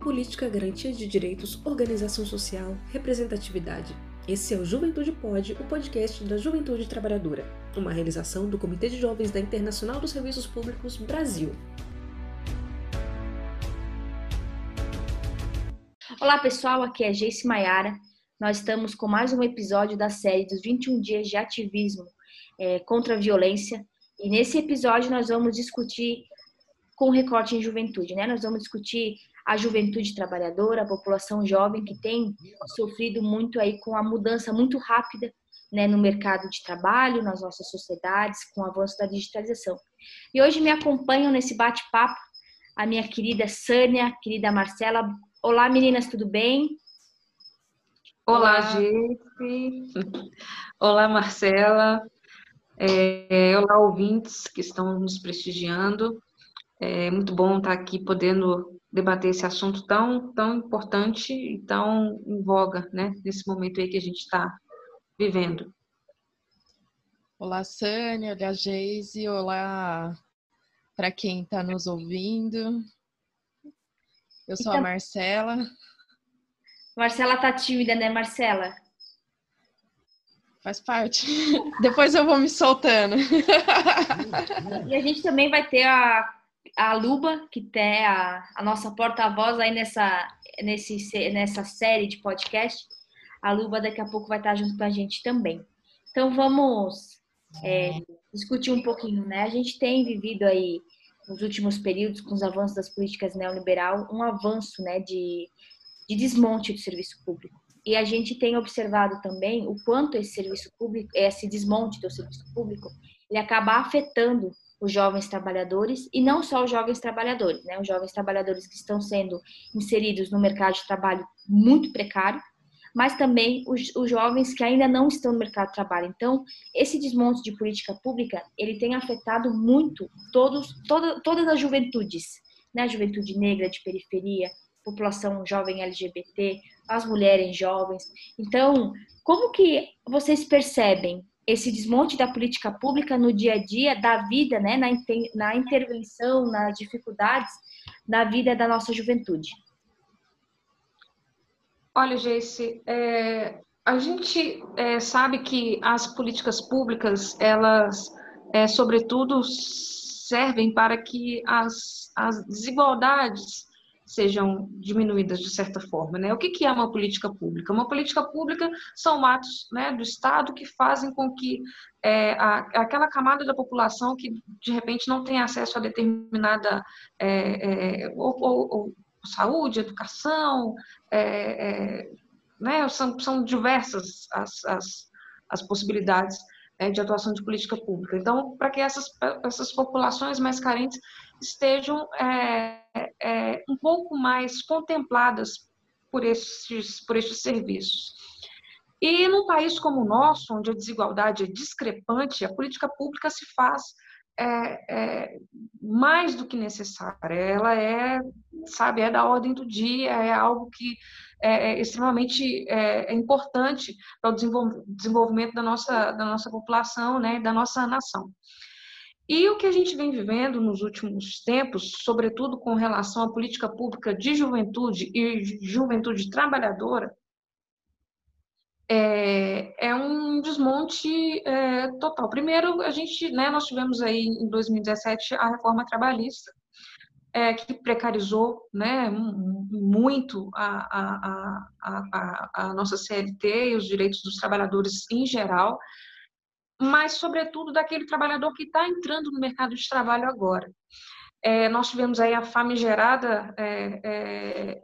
política, garantia de direitos, organização social, representatividade. Esse é o Juventude Pode, o podcast da Juventude Trabalhadora, uma realização do Comitê de Jovens da Internacional dos Serviços Públicos Brasil. Olá pessoal, aqui é Jace Maiara. Nós estamos com mais um episódio da série dos 21 dias de ativismo é, contra a violência. E nesse episódio nós vamos discutir com recorte em juventude, né? Nós vamos discutir a juventude trabalhadora, a população jovem que tem sofrido muito aí com a mudança muito rápida né, no mercado de trabalho, nas nossas sociedades, com o avanço da digitalização. E hoje me acompanham nesse bate-papo a minha querida Sânia, querida Marcela. Olá, meninas, tudo bem? Olá, gente. Olá, Marcela. É, olá, ouvintes que estão nos prestigiando. É muito bom estar aqui podendo debater esse assunto tão, tão importante e tão em voga, né, nesse momento aí que a gente está vivendo. Olá, Sânia, olá, Geise, olá para quem está nos ouvindo. Eu sou a então Marcela. Marcela tá tímida, né, Marcela? Faz parte. Depois eu vou me soltando. e a gente também vai ter a a Luba, que é a, a nossa porta-voz aí nessa, nesse, nessa série de podcast. A Luba daqui a pouco vai estar junto com a gente também. Então vamos é, discutir um pouquinho, né? A gente tem vivido aí nos últimos períodos, com os avanços das políticas neoliberal, um avanço né, de, de desmonte do serviço público. E a gente tem observado também o quanto esse serviço público, esse desmonte do serviço público, ele acaba afetando os jovens trabalhadores e não só os jovens trabalhadores, né? Os jovens trabalhadores que estão sendo inseridos no mercado de trabalho muito precário, mas também os, os, jovens que ainda não estão no mercado de trabalho. Então, esse desmonte de política pública, ele tem afetado muito todos, toda, todas as juventudes, né? A juventude negra de periferia, população jovem LGBT, as mulheres jovens. Então, como que vocês percebem esse desmonte da política pública no dia a dia da vida, né, na, na intervenção, nas dificuldades na vida da nossa juventude? Olha, Jesse, é, a gente é, sabe que as políticas públicas, elas, é, sobretudo, servem para que as, as desigualdades sejam diminuídas de certa forma. Né? O que, é uma política pública? Uma política pública são atos né, do Estado que fazem com que é, a, aquela camada da população que de repente não tem acesso a determinada é, é, ou, ou, ou, saúde, educação, é, é, né, são, são diversas as, as, as possibilidades né, de atuação de política pública. Então, para que essas, essas populações mais carentes estejam é, é, um pouco mais contempladas por estes, por estes serviços. E num país como o nosso, onde a desigualdade é discrepante, a política pública se faz é, é, mais do que necessária. Ela é, sabe, é da ordem do dia, é algo que é, é extremamente é, é importante para o desenvolvimento da nossa, da nossa população, né, da nossa nação. E o que a gente vem vivendo nos últimos tempos, sobretudo com relação à política pública de juventude e juventude trabalhadora, é, é um desmonte é, total. Primeiro, a gente, né, nós tivemos aí em 2017 a reforma trabalhista, é, que precarizou né, muito a, a, a, a, nossa CLT e os direitos dos trabalhadores em geral mas, sobretudo, daquele trabalhador que está entrando no mercado de trabalho agora. É, nós tivemos aí a famigerada é, é,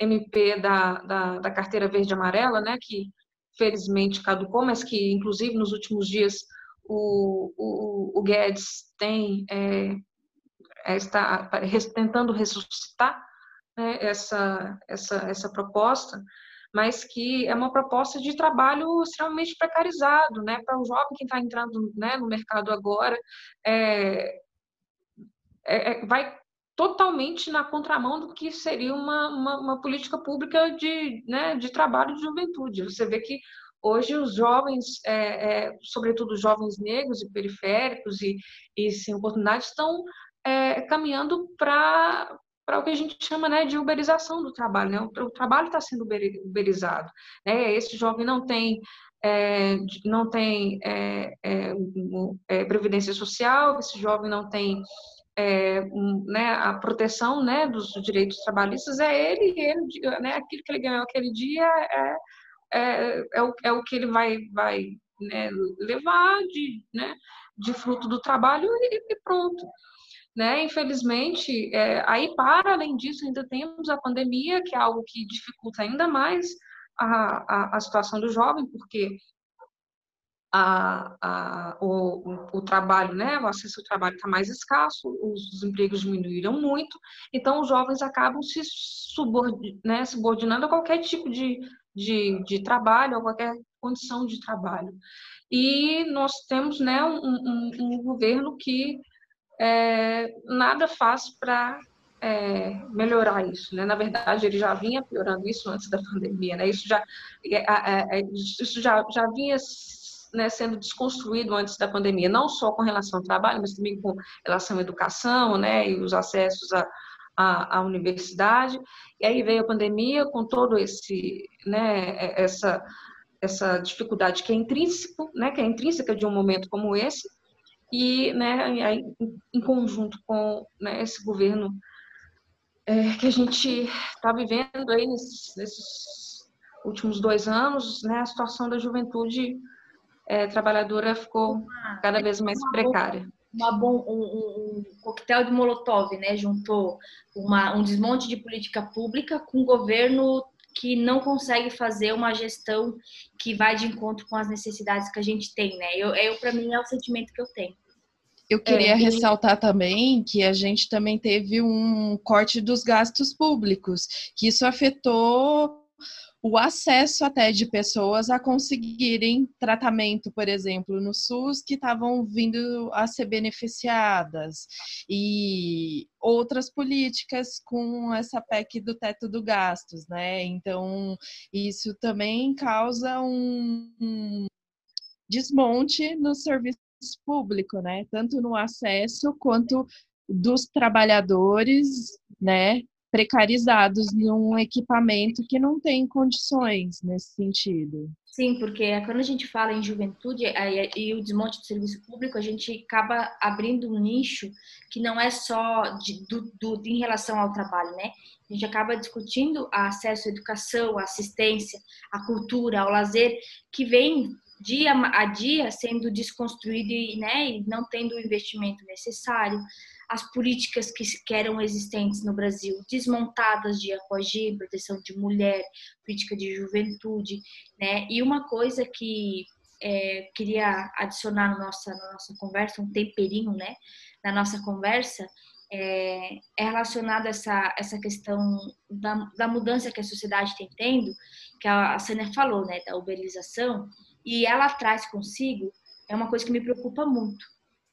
MP da, da, da, carteira verde amarela, né, que felizmente caducou, mas que, inclusive, nos últimos dias o, o, o Guedes tem, é, está tentando ressuscitar né, essa, essa, essa proposta, mas que é uma proposta de trabalho extremamente precarizado, né, para o jovem que está entrando né, no mercado agora, é, é, é, vai totalmente na contramão do que seria uma, uma, uma política pública de, né, de trabalho de juventude. Você vê que hoje os jovens, é, é, sobretudo os jovens negros e periféricos e, e sem oportunidade, estão é, caminhando para para o que a gente chama né, de uberização do trabalho. Né? O, o trabalho está sendo uberizado. Né? Esse jovem não tem é, não tem é, é, é, previdência social, esse jovem não tem é, né, a proteção né, dos direitos trabalhistas, é ele, ele né, aquilo que ele ganhou aquele dia é, é, é, o, é o que ele vai, vai né, levar de, né, de fruto do trabalho e, e pronto. Né? Infelizmente, é, aí para além disso ainda temos a pandemia, que é algo que dificulta ainda mais a, a, a situação do jovem, porque a, a, o, o, trabalho, né, o acesso ao trabalho está mais escasso, os, os, empregos diminuíram muito, então os jovens acabam se subordinando, né, subordinando a qualquer tipo de, de, de, trabalho, a qualquer condição de trabalho. E nós temos né, um, um, um governo que é, nada faz para é, melhorar isso, né? Na verdade, ele já vinha piorando isso antes da pandemia, né? Isso já, é, é, é isso já, já vinha né, sendo desconstruído antes da pandemia, não só com relação ao trabalho, mas também com relação à educação, né, e os acessos à, à, à universidade. E aí veio a pandemia com todo esse, né, essa essa dificuldade que é intrínseco, né, que é intrínseca de um momento como esse, e, né, em conjunto com né, esse governo é, que a gente está vivendo aí nesses, nesses, últimos dois anos, né, a situação da juventude é, trabalhadora ficou cada vez mais precária. Uma bom, um, um, coquetel de Molotov, né? Juntou uma, um desmonte de política pública com um governo que não consegue fazer uma gestão que vai de encontro com as necessidades que a gente tem, né? Eu, eu para mim é o sentimento que eu tenho. Eu queria é, e... ressaltar também que a gente também teve um corte dos gastos públicos, que isso afetou o acesso até de pessoas a conseguirem tratamento, por exemplo, no SUS, que estavam vindo a ser beneficiadas, e outras políticas com essa PEC do teto do gastos, né? Então, isso também causa um desmonte no serviço público, né? Tanto no acesso quanto dos trabalhadores, né, precarizados em um equipamento que não tem condições nesse sentido. Sim, porque quando a gente fala em juventude e o desmonte do serviço público, a gente acaba abrindo um nicho que não é só de, do, do, em relação ao trabalho, né? A gente acaba discutindo acesso à educação, à assistência, à cultura, ao lazer, que vem dia a dia sendo desconstruído e, né, e não tendo o investimento necessário as políticas que, que eram existentes no Brasil desmontadas de apogeu, proteção de mulher, política de juventude, né? E uma coisa que é, queria adicionar na nossa, na nossa conversa, um temperinho, né? Na nossa conversa, é, é relacionado a essa, essa questão da, da mudança que a sociedade tem tendo, que a, a Sânia falou, né? Da uberização, e ela traz consigo, é uma coisa que me preocupa muito,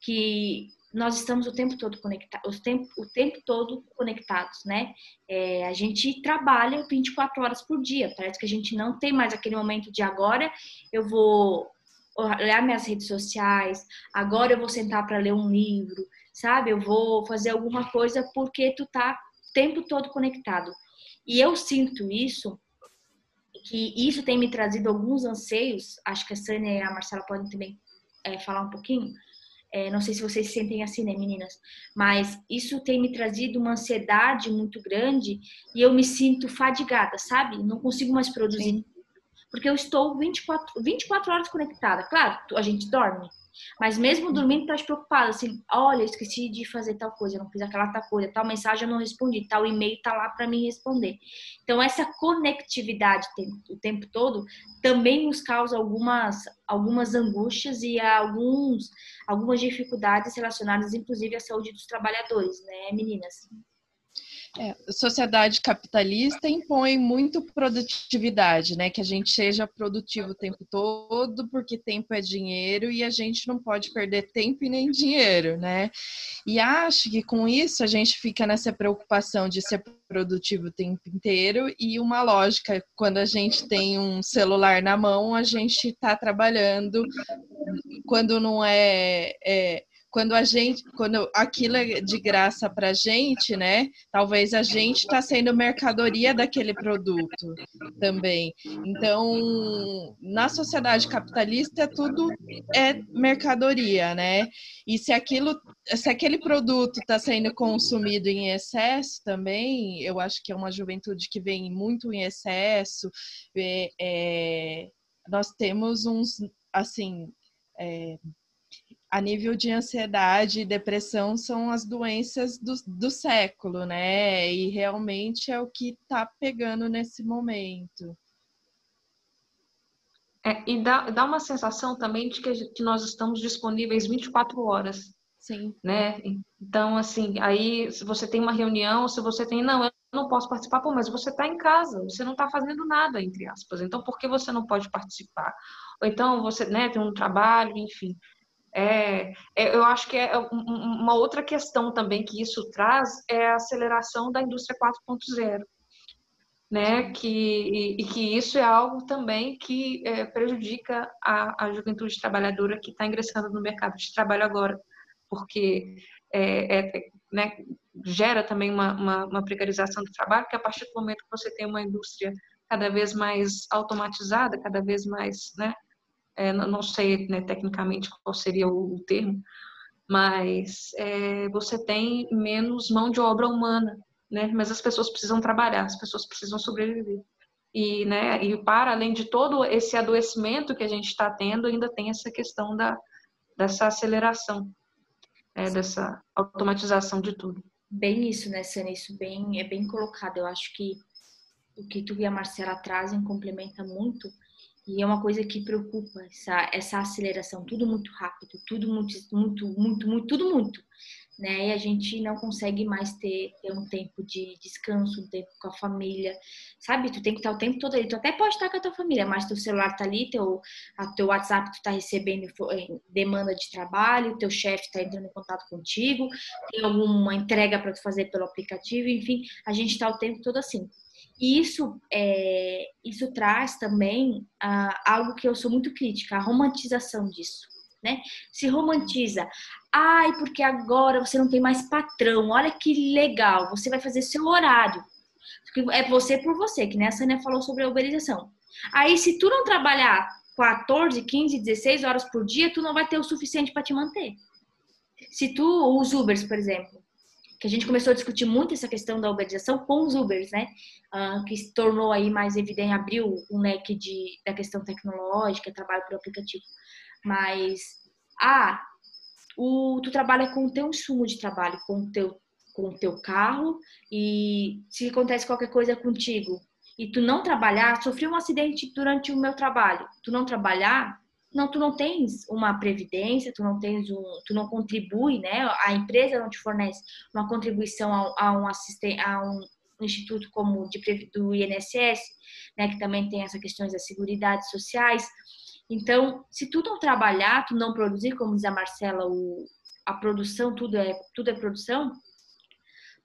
que nós estamos o tempo todo conectados, o tempo, o tempo todo conectados, né? É, a gente trabalha 24 horas por dia. Parece que a gente não tem mais aquele momento de agora eu vou olhar minhas redes sociais, agora eu vou sentar para ler um livro, sabe? Eu vou fazer alguma coisa porque tu tá o tempo todo conectado. E eu sinto isso que isso tem me trazido alguns anseios. Acho que a Sânia e a Marcela podem também é, falar um pouquinho é, não sei se vocês se sentem assim, né, meninas? Mas isso tem me trazido uma ansiedade muito grande e eu me sinto fadigada, sabe? Não consigo mais produzir. Sim. Porque eu estou 24, 24 horas conectada. Claro, a gente dorme, mas mesmo dormindo, tá preocupada, assim, olha, esqueci de fazer tal coisa, não fiz aquela tal coisa, tal mensagem eu não respondi, tal e-mail tá lá para mim responder. Então, essa conectividade o tempo todo também nos causa algumas, algumas angústias e alguns, algumas dificuldades relacionadas, inclusive, à saúde dos trabalhadores, né, meninas? É, sociedade capitalista impõe muito produtividade, né? Que a gente seja produtivo o tempo todo, porque tempo é dinheiro e a gente não pode perder tempo e nem dinheiro, né? E acho que com isso a gente fica nessa preocupação de ser produtivo o tempo inteiro e uma lógica, quando a gente tem um celular na mão, a gente está trabalhando, quando não é, é quando a gente, quando aquilo é de graça para gente, né? Talvez a gente está sendo mercadoria daquele produto também. Então, na sociedade capitalista, tudo é mercadoria, né? E se aquilo, se aquele produto está sendo consumido em excesso também, eu acho que é uma juventude que vem muito em excesso. É, é, nós temos uns, assim, é, a nível de ansiedade e depressão são as doenças do, do século, né? E realmente é o que está pegando nesse momento. É, e dá, dá uma sensação também de que, que nós estamos disponíveis 24 horas. Sim. Né? Então, assim, aí se você tem uma reunião, se você tem, não, eu não posso participar, pô, mas você está em casa, você não está fazendo nada, entre aspas. Então, por que você não pode participar? Ou então você né, tem um trabalho, enfim. É, é, eu acho que é uma outra questão também que isso traz é a aceleração da indústria 4.0, né? Que, e, e, que isso é algo também que é, prejudica a, a juventude trabalhadora que está ingressando no mercado de trabalho agora, porque é, é, né, gera também uma, uma, uma precarização do trabalho, que a partir do momento que você tem uma indústria cada vez mais automatizada, cada vez mais né, é, não sei né, tecnicamente qual seria o, termo, mas é, você tem menos mão de obra humana, né? Mas as pessoas precisam trabalhar, as pessoas precisam sobreviver. E, né, e para além de todo esse adoecimento que a gente está tendo, ainda tem essa questão da, dessa aceleração, é, dessa automatização de tudo. Bem isso, né, Sânia? Isso bem, é bem colocado. Eu acho que o que tu e a Marcela trazem complementa muito e é uma coisa que preocupa essa, essa aceleração, tudo muito rápido, tudo muito, muito, muito, muito, tudo muito, né? E a gente não consegue mais ter, ter um tempo de descanso, um tempo com a família, sabe? Tu tem que estar o tempo todo ali. Tu até pode estar com a tua família, mas teu celular tá ali, teu, a, teu WhatsApp tu tá recebendo demanda de trabalho, teu chefe tá entrando em contato contigo, tem alguma entrega para tu fazer pelo aplicativo, enfim, a gente tá o tempo todo assim. E isso, é, isso traz também ah, algo que eu sou muito crítica, a romantização disso. Né? Se romantiza. Ai, porque agora você não tem mais patrão. Olha que legal, você vai fazer seu horário. É você por você, que nem a Sânia falou sobre a uberização. Aí, se tu não trabalhar 14, 15, 16 horas por dia, tu não vai ter o suficiente para te manter. Se tu, os Ubers, por exemplo, que a gente começou a discutir muito essa questão da uberização com os Ubers, né? Uh, que se tornou aí mais evidente, abriu um leque de, da questão tecnológica, trabalho por aplicativo. Mas, ah, o, tu trabalha com o teu insumo de trabalho, com o teu, com o teu carro, e se acontece qualquer coisa contigo e tu não trabalhar, sofri um acidente durante o meu trabalho, tu não trabalhar, não, tu não tens uma previdência, tu não tens um, tu não contribui, né? A empresa não te fornece uma contribuição a, a um assistente, a um instituto como de, do INSS, né? Que também tem essas questões das seguridades sociais. Então, se tu não trabalhar, tu não produzir, como diz a Marcela, o, a produção, tudo é, tudo é produção,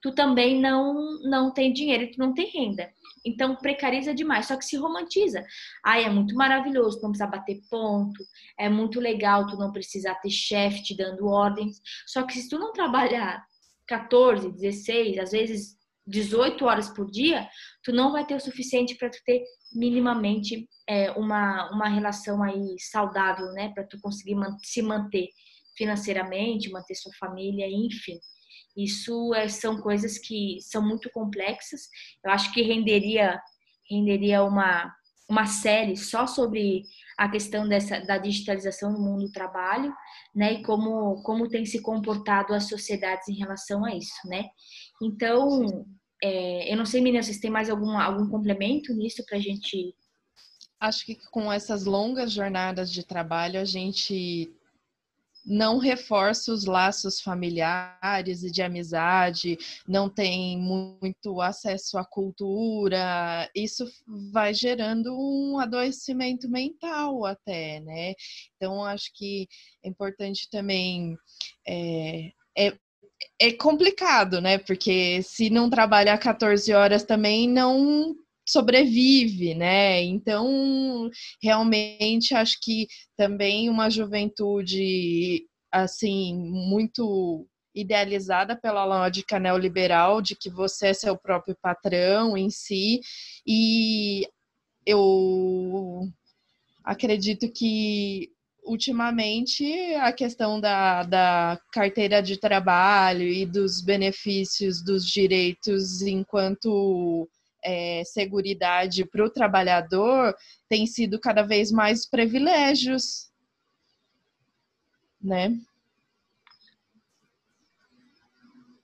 tu também não, não tem dinheiro tu não tem renda. Então precariza demais, só que se romantiza. Ai, é muito maravilhoso, não precisa bater ponto, é muito legal, tu não precisa ter chefe te dando ordens. Só que se tu não trabalhar 14, 16, às vezes 18 horas por dia, tu não vai ter o suficiente para tu ter minimamente é, uma, uma relação aí saudável, né? Para tu conseguir se manter financeiramente, manter sua família, enfim. Isso é, são coisas que são muito complexas. Eu acho que renderia renderia uma uma série só sobre a questão dessa da digitalização no mundo do trabalho, né? E como como tem se comportado as sociedades em relação a isso, né? Então, é, eu não sei, meninas, vocês têm mais algum algum complemento nisso para a gente Acho que com essas longas jornadas de trabalho, a gente não reforça os laços familiares e de amizade, não tem muito acesso à cultura, isso vai gerando um adoecimento mental até, né? Então, acho que é importante também. É, é, é complicado, né? Porque se não trabalhar 14 horas também não sobrevive, né? Então, realmente acho que também uma juventude assim muito idealizada pela lógica neoliberal de que você é seu próprio patrão em si e eu acredito que ultimamente a questão da, da carteira de trabalho e dos benefícios dos direitos enquanto é, seguridade para o trabalhador tem sido cada vez mais privilégios, né?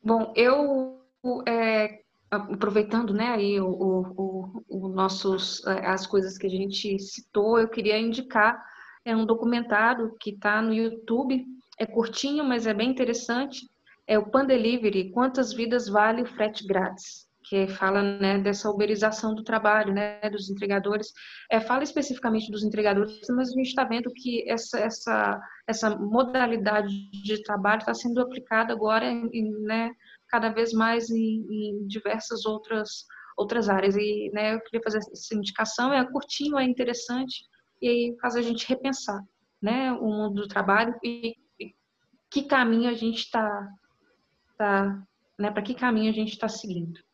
Bom, eu é, aproveitando, né, aí o, o, o, nossos é, as coisas que a gente citou, eu queria indicar é um documentário que está no YouTube, é curtinho, mas é bem interessante. É o Pan Delivery, Quantas Vidas Vale o Frete Grátis? Que fala né, dessa uberização do trabalho, né, dos entregadores. É, fala especificamente dos entregadores, mas a gente está vendo que essa, essa, essa modalidade de trabalho está sendo aplicada agora em, né, cada vez mais em, em, diversas outras, outras áreas. E né, eu queria fazer essa indicação, é curtinho, é interessante, e aí faz a gente repensar né, o mundo do trabalho e, e que caminho a gente está, tá, né, para que caminho a gente está seguindo.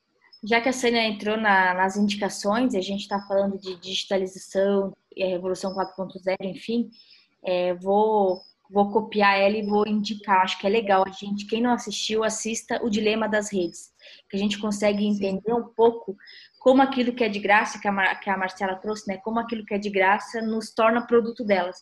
Já que a Sânia entrou na, nas indicações, a gente está falando de digitalização e a Revolução 4.0, enfim, é, vou, vou copiar ela e vou indicar. Acho que é legal a gente, quem não assistiu, assista O Dilema das Redes, que a gente consegue entender um pouco como aquilo que é de graça, que a, que a Marcela trouxe, né? Como aquilo que é de graça nos torna produto delas.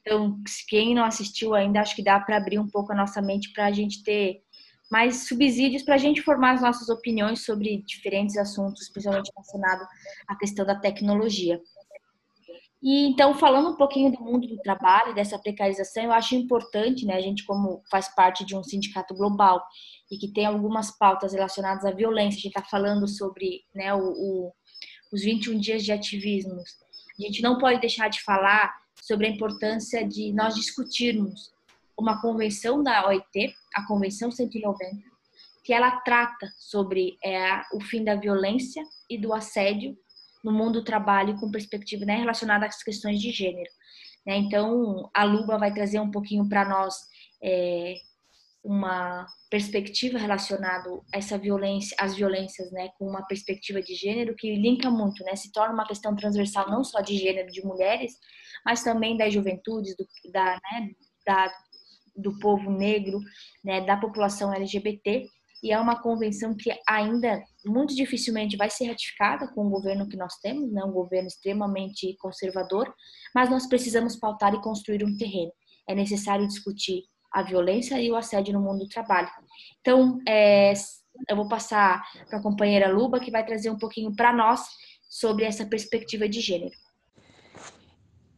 Então, quem não assistiu ainda, acho que dá para abrir um pouco a nossa mente para a gente ter mais subsídios para a gente formar as nossas opiniões sobre diferentes assuntos, principalmente relacionado à questão da tecnologia. E então, falando um pouquinho do mundo do trabalho, dessa precarização, eu acho importante, né, a gente como faz parte de um sindicato global e que tem algumas pautas relacionadas à violência, a gente está falando sobre né, o, o, os 21 dias de ativismo. A gente não pode deixar de falar sobre a importância de nós discutirmos uma convenção da OIT, a Convenção 190, que ela trata sobre é, o fim da violência e do assédio no mundo do trabalho com perspectiva né, relacionada às questões de gênero. Né? Então, a Luba vai trazer um pouquinho para nós é, uma perspectiva relacionada a essa violência, as violências, né, com uma perspectiva de gênero que linka muito, né, se torna uma questão transversal não só de gênero de mulheres, mas também das juventudes, do, da, né, da, do povo negro, né, da população LGBT, e é uma convenção que ainda muito dificilmente vai ser ratificada com o governo que nós temos, né, um governo extremamente conservador, mas nós precisamos pautar e construir um terreno. É necessário discutir a violência e o assédio no mundo do trabalho. Então, é, eu vou passar para a companheira Luba, que vai trazer um pouquinho para nós sobre essa perspectiva de gênero.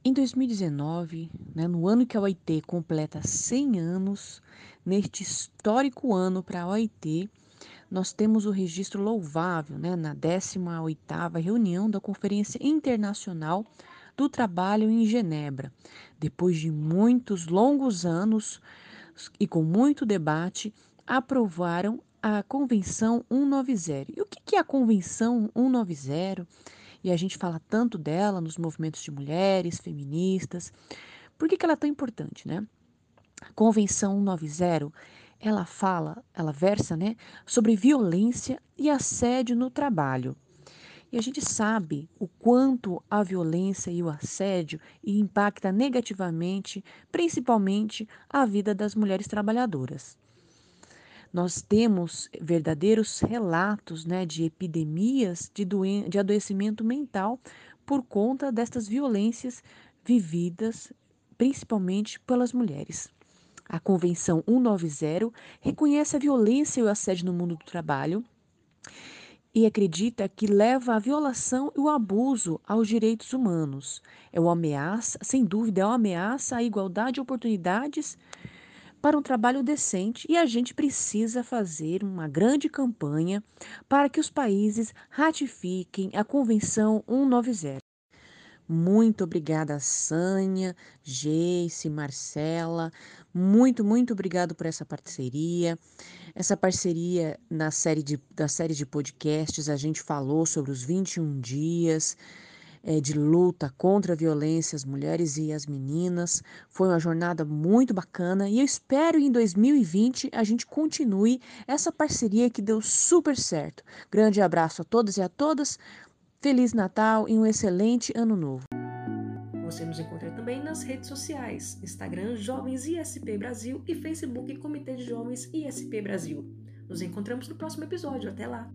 Em 2019, né, no ano que a OIT completa 100 anos, neste histórico ano para a OIT, nós temos o registro louvável né, na 18ª reunião da Conferência Internacional do Trabalho em Genebra. Depois de muitos longos anos e com muito debate, aprovaram a Convenção 190. E o que é a Convenção 190? E a gente fala tanto dela nos movimentos de mulheres, feministas. Por que, que ela é tão importante, né? A Convenção 190, ela fala, ela versa, né, sobre violência e assédio no trabalho. E a gente sabe o quanto a violência e o assédio impacta negativamente, principalmente, a vida das mulheres trabalhadoras. Nós temos verdadeiros relatos né, de epidemias de, doen de adoecimento mental por conta destas violências vividas principalmente pelas mulheres. A Convenção 190 reconhece a violência e o assédio no mundo do trabalho e acredita que leva à violação e o abuso aos direitos humanos. É uma ameaça, sem dúvida, é uma ameaça à igualdade de oportunidades para um trabalho decente e a gente precisa fazer uma grande campanha para que os países ratifiquem a Convenção 190. Muito obrigada, Sânia, Geice, Marcela. Muito, muito obrigado por essa parceria. Essa parceria na série de, da série de podcasts, a gente falou sobre os 21 dias. É, de luta contra a violência às mulheres e às meninas. Foi uma jornada muito bacana e eu espero em 2020 a gente continue essa parceria que deu super certo. Grande abraço a todos e a todas. Feliz Natal e um excelente Ano Novo. Você nos encontra também nas redes sociais: Instagram Jovens ISP Brasil e Facebook Comitê de Jovens ISP Brasil. Nos encontramos no próximo episódio. Até lá!